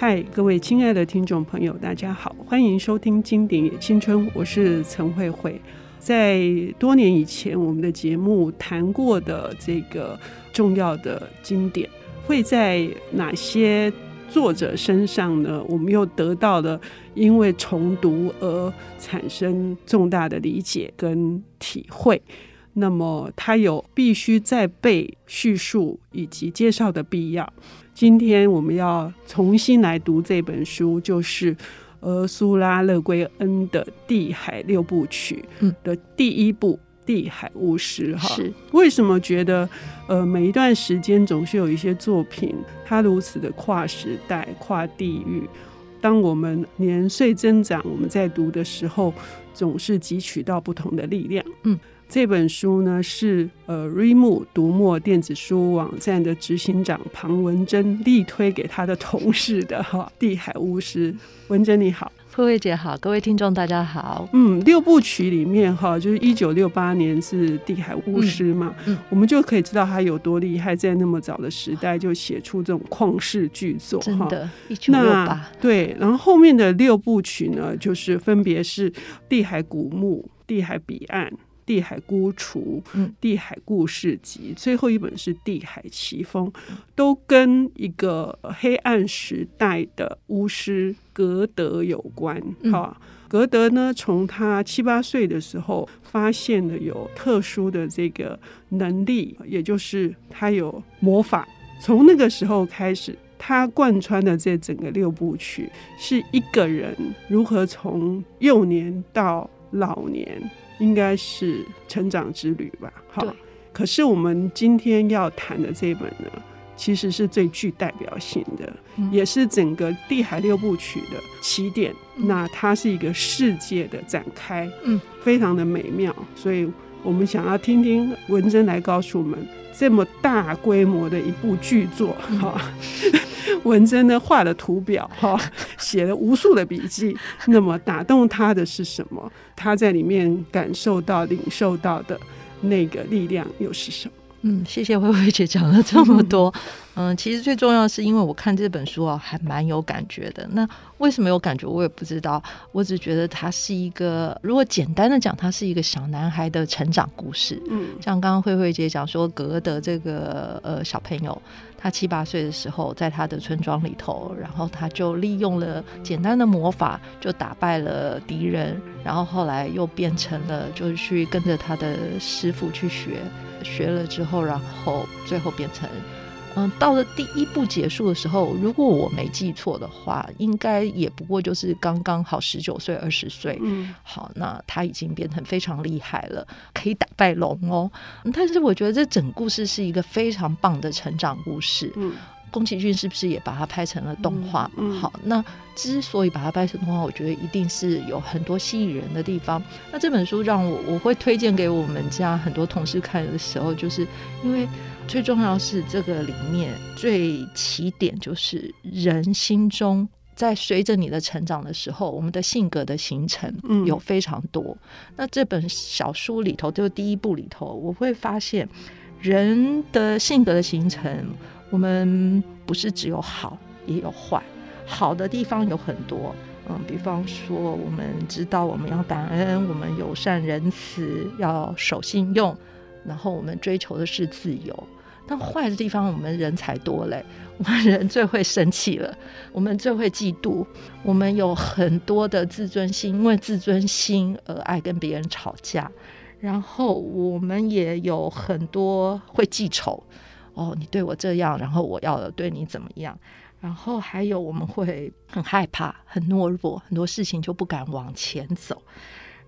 嗨，各位亲爱的听众朋友，大家好，欢迎收听《经典也青春》，我是陈慧慧。在多年以前，我们的节目谈过的这个重要的经典，会在哪些作者身上呢？我们又得到了因为重读而产生重大的理解跟体会。那么，它有必须再被叙述以及介绍的必要。今天我们要重新来读这本书，就是俄苏拉·勒圭恩的《地海六部曲》的第一部《地海巫师》哈。是为什么觉得呃每一段时间总是有一些作品，它如此的跨时代、跨地域？当我们年岁增长，我们在读的时候，总是汲取到不同的力量。嗯。这本书呢是呃瑞木读墨电子书网站的执行长庞文珍力推给他的同事的哈《地海巫师》。文珍你好，慧慧姐好，各位听众大家好。嗯，六部曲里面哈，就是一九六八年是《地海巫师》嘛，嗯嗯、我们就可以知道他有多厉害，在那么早的时代就写出这种旷世巨作。真的，一九六八。对，然后后面的六部曲呢，就是分别是《地海古墓》《地海彼岸》。地海孤雏，地海故事集，最后一本是地海奇峰，都跟一个黑暗时代的巫师格德有关。哈、嗯，格德呢，从他七八岁的时候，发现了有特殊的这个能力，也就是他有魔法。从那个时候开始，他贯穿的这整个六部曲，是一个人如何从幼年到老年。应该是成长之旅吧。好，可是我们今天要谈的这本呢，其实是最具代表性的，嗯、也是整个地海六部曲的起点。嗯、那它是一个世界的展开，嗯，非常的美妙。所以我们想要听听文珍来告诉我们，这么大规模的一部巨作，哈、嗯。文珍呢，画了图表，哈，写了无数的笔记。那么打动他的是什么？他在里面感受到、领受到的那个力量又是什么？嗯，谢谢慧慧姐讲了这么多。嗯，其实最重要的是，因为我看这本书啊，还蛮有感觉的。那为什么有感觉，我也不知道。我只觉得它是一个，如果简单的讲，它是一个小男孩的成长故事。嗯，像刚刚慧慧姐讲说，格德这个呃小朋友，他七八岁的时候，在他的村庄里头，然后他就利用了简单的魔法，就打败了敌人，然后后来又变成了，就是去跟着他的师傅去学。学了之后，然后最后变成，嗯，到了第一部结束的时候，如果我没记错的话，应该也不过就是刚刚好十九岁、二十岁。嗯，好，那他已经变成非常厉害了，可以打败龙哦。但是我觉得这整故事是一个非常棒的成长故事。嗯。宫崎骏是不是也把它拍成了动画？嗯嗯、好，那之所以把它拍成动画，我觉得一定是有很多吸引人的地方。那这本书让我我会推荐给我们家很多同事看的时候，就是因为最重要是这个里面最起点就是人心中在随着你的成长的时候，我们的性格的形成有非常多。嗯、那这本小书里头，就是第一部里头，我会发现人的性格的形成。我们不是只有好，也有坏。好的地方有很多，嗯，比方说，我们知道我们要感恩，我们友善仁慈，要守信用，然后我们追求的是自由。但坏的地方，我们人才多嘞，我们人最会生气了，我们最会嫉妒，我们有很多的自尊心，因为自尊心而爱跟别人吵架，然后我们也有很多会记仇。哦，你对我这样，然后我要对你怎么样？然后还有我们会很害怕、很懦弱，很多事情就不敢往前走。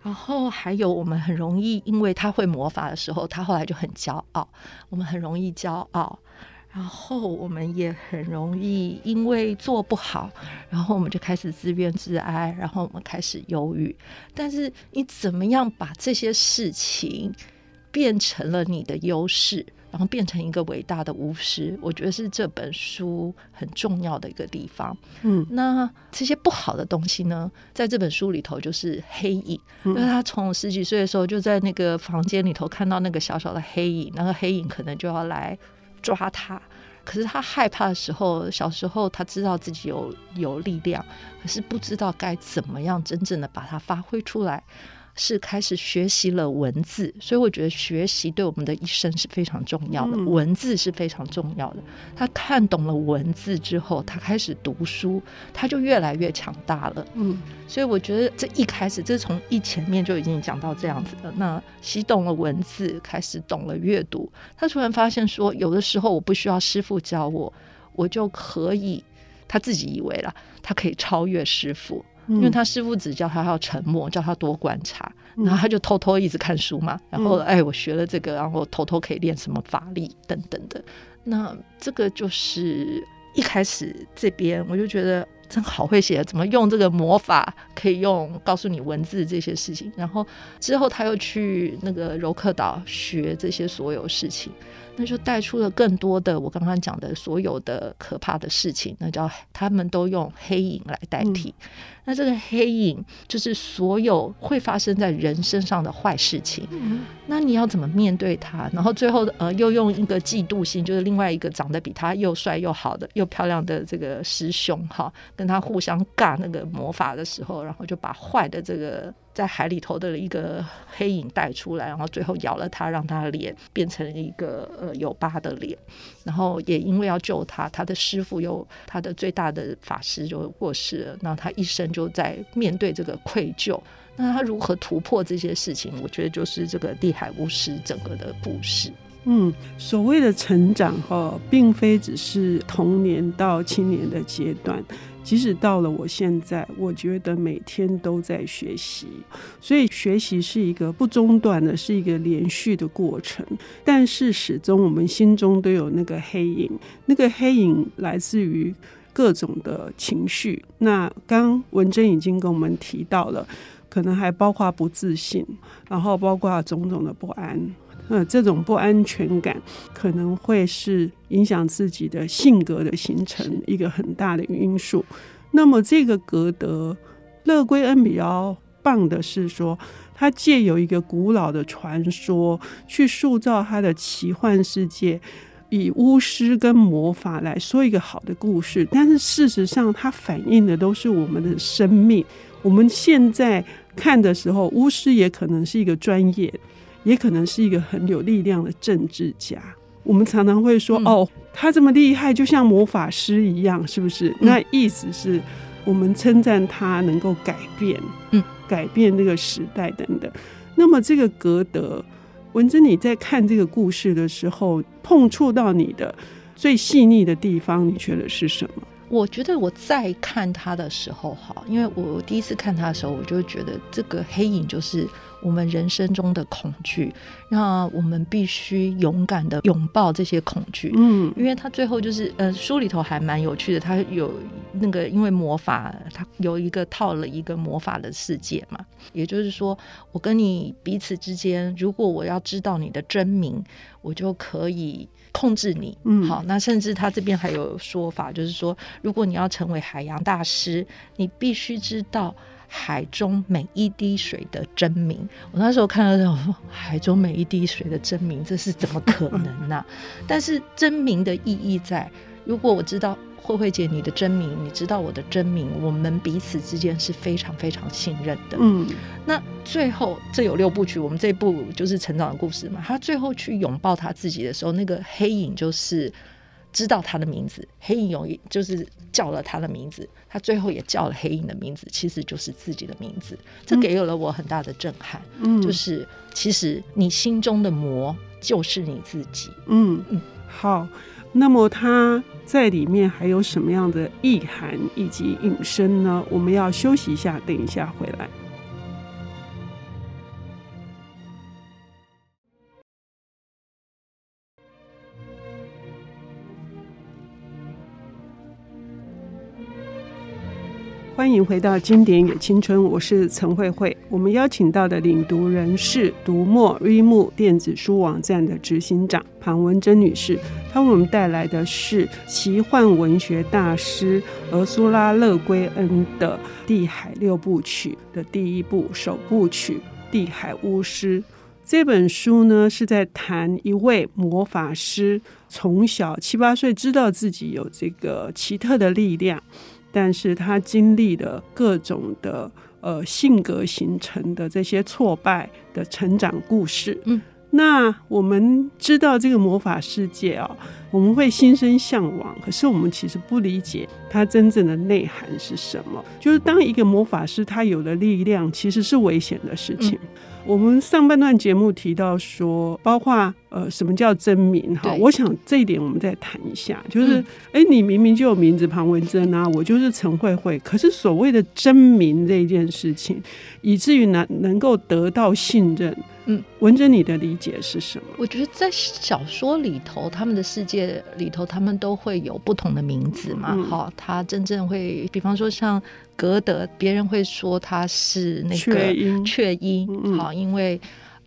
然后还有我们很容易，因为他会魔法的时候，他后来就很骄傲。我们很容易骄傲，然后我们也很容易因为做不好，然后我们就开始自怨自哀，然后我们开始忧郁。但是你怎么样把这些事情变成了你的优势？然后变成一个伟大的巫师，我觉得是这本书很重要的一个地方。嗯，那这些不好的东西呢，在这本书里头就是黑影，嗯、因为他从十几岁的时候就在那个房间里头看到那个小小的黑影，那个黑影可能就要来抓他，可是他害怕的时候，小时候他知道自己有有力量，可是不知道该怎么样真正的把它发挥出来。是开始学习了文字，所以我觉得学习对我们的一生是非常重要的。文字是非常重要的。他看懂了文字之后，他开始读书，他就越来越强大了。嗯，所以我觉得这一开始，这从一前面就已经讲到这样子了。那习懂了文字，开始懂了阅读，他突然发现说，有的时候我不需要师傅教我，我就可以，他自己以为啦，他可以超越师父。因为他师父只叫他要沉默，叫他多观察，然后他就偷偷一直看书嘛。然后，哎，我学了这个，然后偷偷可以练什么法力等等的。那这个就是一开始这边我就觉得真好会写，怎么用这个魔法可以用告诉你文字这些事情。然后之后他又去那个柔克岛学这些所有事情。那就带出了更多的我刚刚讲的所有的可怕的事情，那叫他们都用黑影来代替。嗯、那这个黑影就是所有会发生在人身上的坏事情。嗯、那你要怎么面对他？然后最后呃，又用一个嫉妒心，就是另外一个长得比他又帅又好的又漂亮的这个师兄哈，跟他互相尬那个魔法的时候，然后就把坏的这个。在海里头的一个黑影带出来，然后最后咬了他，让他脸变成一个呃有疤的脸。然后也因为要救他，他的师傅又他的最大的法师就过世了。那他一生就在面对这个愧疚。那他如何突破这些事情？我觉得就是这个地海巫师整个的故事。嗯，所谓的成长哈，并非只是童年到青年的阶段。即使到了我现在，我觉得每天都在学习，所以学习是一个不中断的，是一个连续的过程。但是始终我们心中都有那个黑影，那个黑影来自于各种的情绪。那刚文珍已经跟我们提到了，可能还包括不自信，然后包括种种的不安。呃，这种不安全感可能会是影响自己的性格的形成一个很大的因素。那么，这个格德勒圭恩比较棒的是说，他借由一个古老的传说去塑造他的奇幻世界，以巫师跟魔法来说一个好的故事。但是事实上，它反映的都是我们的生命。我们现在看的时候，巫师也可能是一个专业。也可能是一个很有力量的政治家。我们常常会说：“嗯、哦，他这么厉害，就像魔法师一样，是不是？”嗯、那意思是我们称赞他能够改变，嗯，改变这个时代等等。那么，这个格德文珍，你在看这个故事的时候，碰触到你的最细腻的地方，你觉得是什么？我觉得我在看他的时候，哈，因为我第一次看他的时候，我就觉得这个黑影就是。我们人生中的恐惧，那我们必须勇敢的拥抱这些恐惧。嗯，因为他最后就是，呃，书里头还蛮有趣的，他有那个因为魔法，他有一个套了一个魔法的世界嘛，也就是说，我跟你彼此之间，如果我要知道你的真名，我就可以控制你。嗯，好，那甚至他这边还有说法，就是说，如果你要成为海洋大师，你必须知道。海中每一滴水的真名，我那时候看到这种海中每一滴水的真名，这是怎么可能呢、啊？但是真名的意义在，如果我知道慧慧姐你的真名，你知道我的真名，我们彼此之间是非常非常信任的。嗯，那最后这有六部曲，我们这部就是成长的故事嘛。他最后去拥抱他自己的时候，那个黑影就是。知道他的名字，黑影有就是叫了他的名字，他最后也叫了黑影的名字，其实就是自己的名字。这给了我很大的震撼，嗯，就是其实你心中的魔就是你自己。嗯嗯，好，那么他在里面还有什么样的意涵以及引申呢？我们要休息一下，等一下回来。欢迎回到经典也青春，我是陈慧慧。我们邀请到的领读人是读墨 r e m 电子书网站的执行长庞文珍女士，她为我们带来的是奇幻文学大师俄苏拉·勒圭恩的《地海六部曲》的第一部首部曲《地海巫师》。这本书呢是在谈一位魔法师从小七八岁知道自己有这个奇特的力量，但是他经历了各种的呃性格形成的这些挫败的成长故事。嗯。那我们知道这个魔法世界啊，我们会心生向往，可是我们其实不理解它真正的内涵是什么。就是当一个魔法师他有了力量，其实是危险的事情。嗯我们上半段节目提到说，包括呃，什么叫真名哈？我想这一点我们再谈一下。就是，哎、嗯，你明明就有名字庞文珍啊，我就是陈慧慧。可是所谓的真名这件事情，以至于能能够得到信任，嗯，文珍，你的理解是什么？我觉得在小说里头，他们的世界里头，他们都会有不同的名字嘛。好、嗯，他真正会，比方说像。格德，别人会说他是那个雀鹰，好，因为。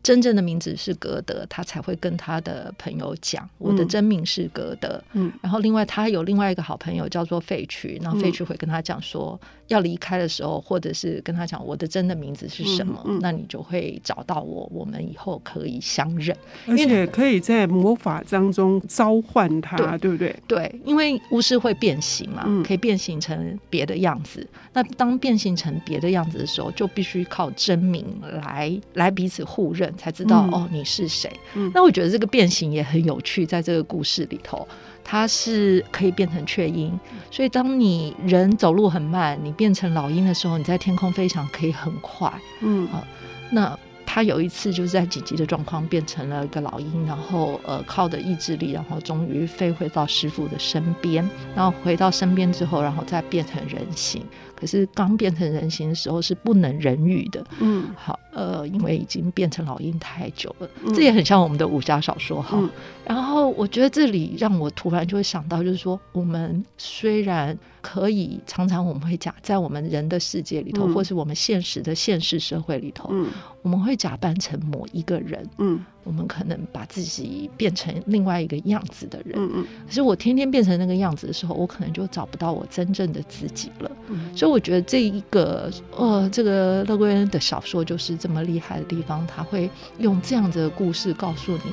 真正的名字是格德，他才会跟他的朋友讲，我的真名是格德。嗯，然后另外他有另外一个好朋友叫做费曲，然后费曲会跟他讲说，要离开的时候，或者是跟他讲我的真的名字是什么，嗯嗯、那你就会找到我，我们以后可以相认，而且可以在魔法当中召唤他，对，对不对？对，因为巫师会变形嘛，可以变形成别的样子。嗯、那当变形成别的样子的时候，就必须靠真名来来彼此互认。才知道、嗯、哦，你是谁？嗯、那我觉得这个变形也很有趣，在这个故事里头，它是可以变成雀鹰，所以当你人走路很慢，你变成老鹰的时候，你在天空飞翔可以很快。嗯，好、啊，那。他有一次就是在紧急的状况变成了一个老鹰，然后呃靠着意志力，然后终于飞回到师傅的身边，然后回到身边之后，然后再变成人形。可是刚变成人形的时候是不能人语的，嗯，好，呃，因为已经变成老鹰太久了，这也很像我们的武侠小说哈。嗯、然后我觉得这里让我突然就会想到，就是说我们虽然。可以常常我们会讲在我们人的世界里头，嗯、或是我们现实的现实社会里头，嗯、我们会假扮成某一个人，嗯，我们可能把自己变成另外一个样子的人，嗯嗯。可是我天天变成那个样子的时候，我可能就找不到我真正的自己了。嗯、所以我觉得这一个呃，这个乐归恩的小说就是这么厉害的地方，他会用这样子的故事告诉你，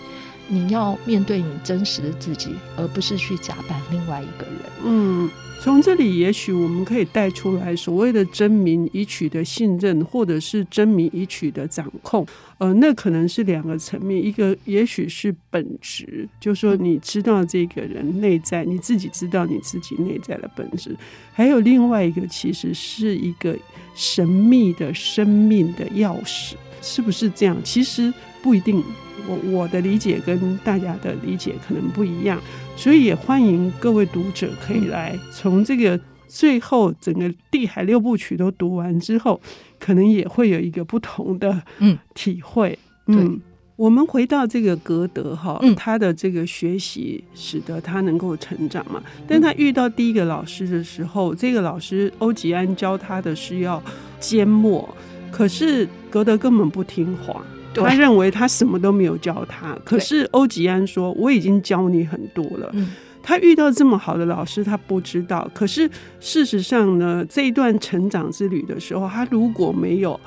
你要面对你真实的自己，而不是去假扮另外一个人。嗯。从这里，也许我们可以带出来所谓的真名以取得信任，或者是真名以取得掌控。呃，那可能是两个层面，一个也许是本质，就是说你知道这个人内在，你自己知道你自己内在的本质；还有另外一个，其实是一个神秘的生命的钥匙，是不是这样？其实不一定。我我的理解跟大家的理解可能不一样，所以也欢迎各位读者可以来从这个最后整个《地海六部曲》都读完之后，可能也会有一个不同的嗯体会。嗯，嗯我们回到这个格德哈，嗯、他的这个学习使得他能够成长嘛。但他遇到第一个老师的时候，这个老师欧吉安教他的是要缄默，可是格德根本不听话。他认为他什么都没有教他，可是欧吉安说，我已经教你很多了。他遇到这么好的老师，他不知道。可是事实上呢，这一段成长之旅的时候，他如果没有。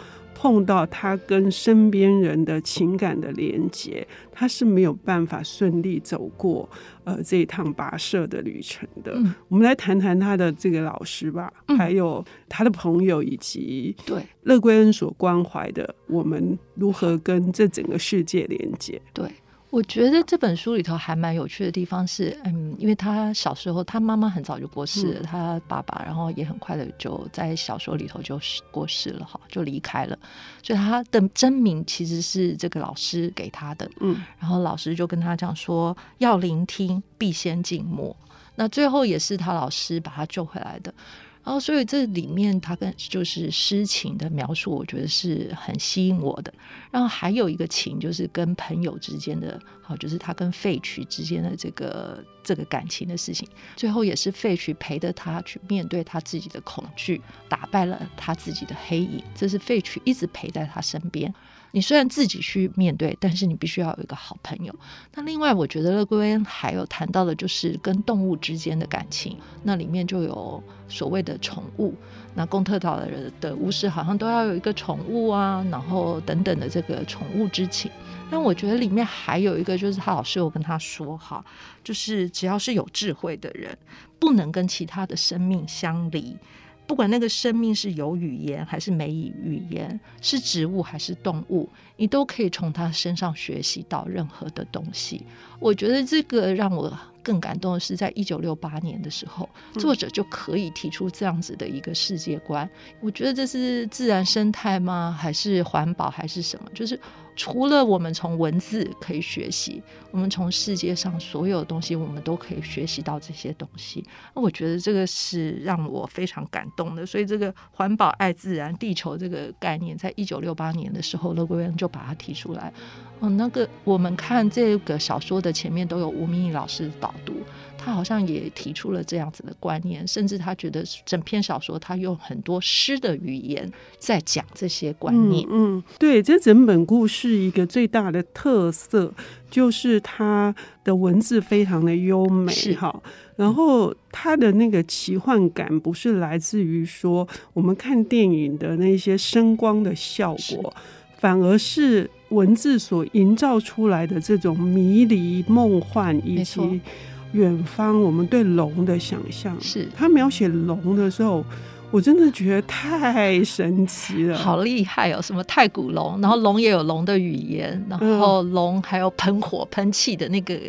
碰到他跟身边人的情感的连接，他是没有办法顺利走过呃这一趟跋涉的旅程的。嗯、我们来谈谈他的这个老师吧，嗯、还有他的朋友，以及对乐归恩所关怀的我们如何跟这整个世界连接。对。我觉得这本书里头还蛮有趣的地方是，嗯，因为他小时候他妈妈很早就过世了，嗯、他爸爸然后也很快的就在小说里头就过世了哈，就离开了，所以他的真名其实是这个老师给他的，嗯，然后老师就跟他讲说，要聆听必先静默，那最后也是他老师把他救回来的。然后，所以这里面他跟就是诗情的描述，我觉得是很吸引我的。然后还有一个情，就是跟朋友之间的，好，就是他跟费曲之间的这个这个感情的事情。最后也是费曲陪着他去面对他自己的恐惧，打败了他自己的黑影。这是费曲一直陪在他身边。你虽然自己去面对，但是你必须要有一个好朋友。那另外，我觉得勒瑰恩还有谈到的，就是跟动物之间的感情。那里面就有所谓的宠物。那贡特岛的人的巫师好像都要有一个宠物啊，然后等等的这个宠物之情。但我觉得里面还有一个，就是他老师有跟他说哈，就是只要是有智慧的人，不能跟其他的生命相离。不管那个生命是有语言还是没语言，是植物还是动物，你都可以从它身上学习到任何的东西。我觉得这个让我更感动的是，在一九六八年的时候，作者就可以提出这样子的一个世界观。我觉得这是自然生态吗？还是环保？还是什么？就是。除了我们从文字可以学习，我们从世界上所有东西，我们都可以学习到这些东西。那我觉得这个是让我非常感动的。所以，这个环保、爱自然、地球这个概念，在一九六八年的时候，勒圭恩就把它提出来。嗯，那个我们看这个小说的前面都有吴明义老师的导读。他好像也提出了这样子的观念，甚至他觉得整篇小说他用很多诗的语言在讲这些观念。嗯，对，这整本故事一个最大的特色就是它的文字非常的优美，哈。然后它的那个奇幻感不是来自于说我们看电影的那些声光的效果，反而是文字所营造出来的这种迷离、梦幻以及。远方，我们对龙的想象是他描写龙的时候，我真的觉得太神奇了，好厉害哦！什么太古龙，然后龙也有龙的语言，然后龙还有喷火喷气的那个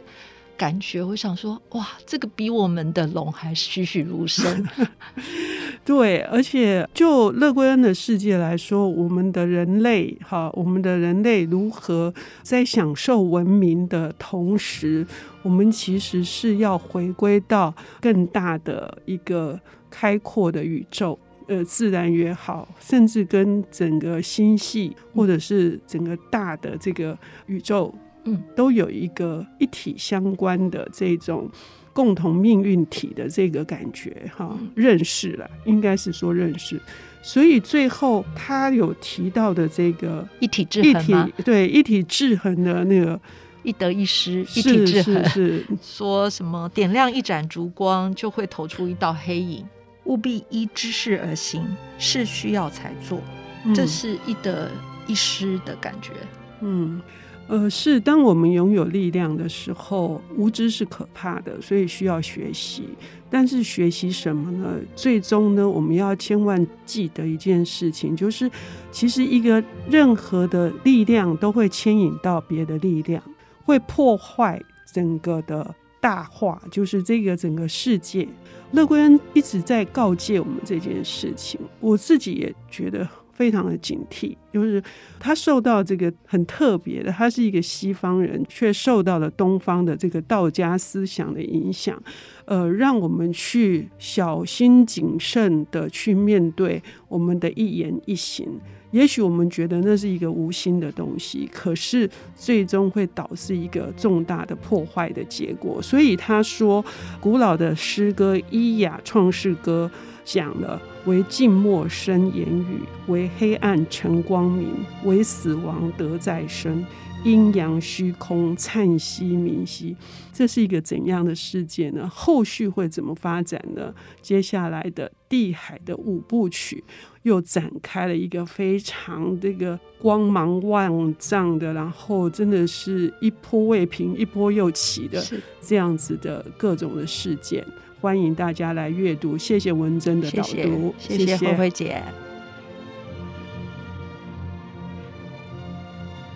感觉。我想说，哇，这个比我们的龙还栩栩如生。对，而且就勒圭恩的世界来说，我们的人类哈，我们的人类如何在享受文明的同时，我们其实是要回归到更大的一个开阔的宇宙，呃，自然也好，甚至跟整个星系或者是整个大的这个宇宙，嗯，都有一个一体相关的这种。共同命运体的这个感觉，哈，认识了，应该是说认识。所以最后他有提到的这个一体制衡吗？对，一体制衡的那个一得一失，一体制衡是，是，是 说什么点亮一盏烛光就会投出一道黑影，务必依知识而行，是需要才做，嗯、这是一得一失的感觉，嗯。呃，是当我们拥有力量的时候，无知是可怕的，所以需要学习。但是学习什么呢？最终呢，我们要千万记得一件事情，就是其实一个任何的力量都会牵引到别的力量，会破坏整个的大化，就是这个整个世界。乐观一直在告诫我们这件事情，我自己也觉得。非常的警惕，就是他受到这个很特别的，他是一个西方人，却受到了东方的这个道家思想的影响，呃，让我们去小心谨慎的去面对我们的一言一行。也许我们觉得那是一个无心的东西，可是最终会导致一个重大的破坏的结果。所以他说，古老的诗歌《伊雅创世歌》讲了。为静默生言语，为黑暗成光明，为死亡得再生，阴阳虚空灿兮明兮。这是一个怎样的世界呢？后续会怎么发展呢？接下来的地海的五部曲又展开了一个非常这个光芒万丈的，然后真的是一波未平一波又起的这样子的各种的事件。欢迎大家来阅读，谢谢文珍的导读，谢谢慧慧姐。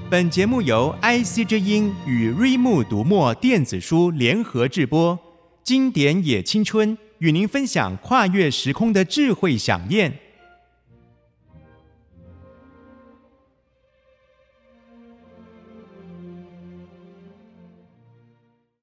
本节目由 IC 之音与瑞木读墨电子书联合制播，经典也青春与您分享跨越时空的智慧饗宴。